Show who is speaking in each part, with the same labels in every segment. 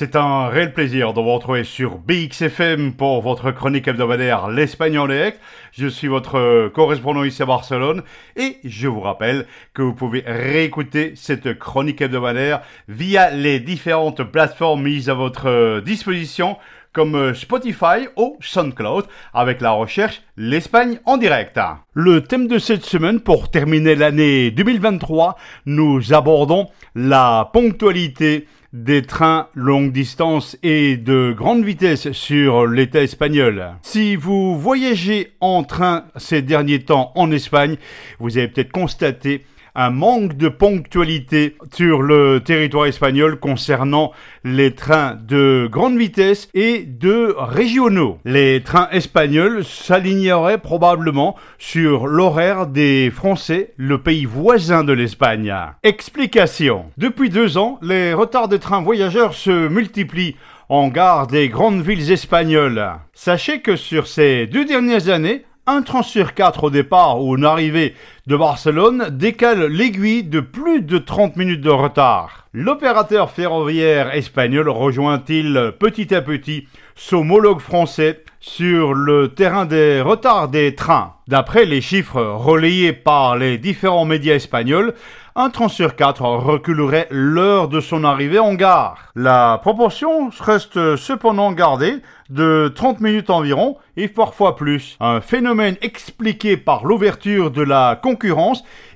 Speaker 1: C'est un réel plaisir de vous retrouver sur BXFM pour votre chronique hebdomadaire L'Espagne en direct. Je suis votre correspondant ici à Barcelone et je vous rappelle que vous pouvez réécouter cette chronique hebdomadaire via les différentes plateformes mises à votre disposition comme Spotify ou SoundCloud avec la recherche L'Espagne en direct. Le thème de cette semaine pour terminer l'année 2023, nous abordons la ponctualité des trains longue distance et de grande vitesse sur l'État espagnol. Si vous voyagez en train ces derniers temps en Espagne, vous avez peut-être constaté un manque de ponctualité sur le territoire espagnol concernant les trains de grande vitesse et de régionaux. Les trains espagnols s'aligneraient probablement sur l'horaire des Français, le pays voisin de l'Espagne. Explication. Depuis deux ans, les retards des trains voyageurs se multiplient en gare des grandes villes espagnoles. Sachez que sur ces deux dernières années, un train sur quatre au départ ou une arrivée de Barcelone décale l'aiguille de plus de 30 minutes de retard. L'opérateur ferroviaire espagnol rejoint-il petit à petit son homologue français sur le terrain des retards des trains? D'après les chiffres relayés par les différents médias espagnols, un train sur quatre reculerait l'heure de son arrivée en gare. La proportion reste cependant gardée de 30 minutes environ et parfois plus. Un phénomène expliqué par l'ouverture de la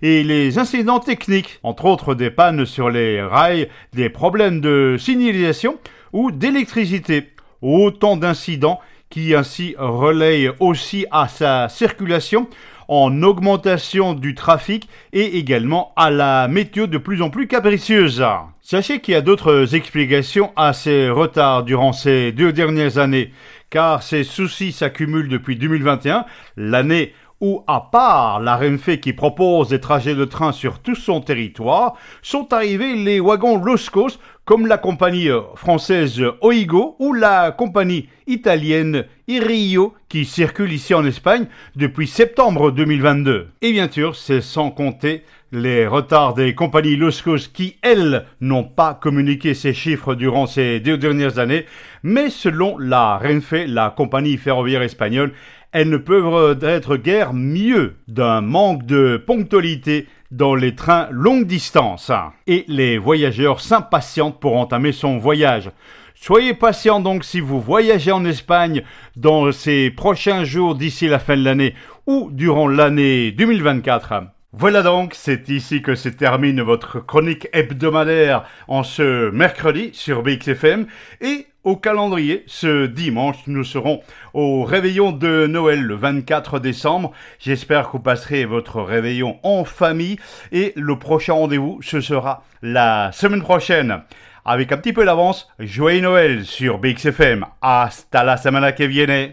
Speaker 1: et les incidents techniques, entre autres des pannes sur les rails, des problèmes de signalisation ou d'électricité. Autant d'incidents qui ainsi relaye aussi à sa circulation en augmentation du trafic et également à la météo de plus en plus capricieuse. Sachez qu'il y a d'autres explications à ces retards durant ces deux dernières années, car ces soucis s'accumulent depuis 2021, l'année où, à part la Renfe qui propose des trajets de train sur tout son territoire, sont arrivés les wagons Loscos comme la compagnie française Oigo ou la compagnie italienne Irio qui circule ici en Espagne depuis septembre 2022. Et bien sûr, c'est sans compter les retards des compagnies Loscos qui, elles, n'ont pas communiqué ces chiffres durant ces deux dernières années, mais selon la Renfe, la compagnie ferroviaire espagnole, elles ne peuvent être guère mieux d'un manque de ponctualité dans les trains longue distance. Et les voyageurs s'impatientent pour entamer son voyage. Soyez patient donc si vous voyagez en Espagne dans ces prochains jours d'ici la fin de l'année ou durant l'année 2024. Voilà donc, c'est ici que se termine votre chronique hebdomadaire en ce mercredi sur BXFM et au calendrier, ce dimanche, nous serons au réveillon de Noël le 24 décembre. J'espère que vous passerez votre réveillon en famille et le prochain rendez-vous, ce sera la semaine prochaine. Avec un petit peu d'avance, joyeux Noël sur BXFM. Hasta la semana que viene.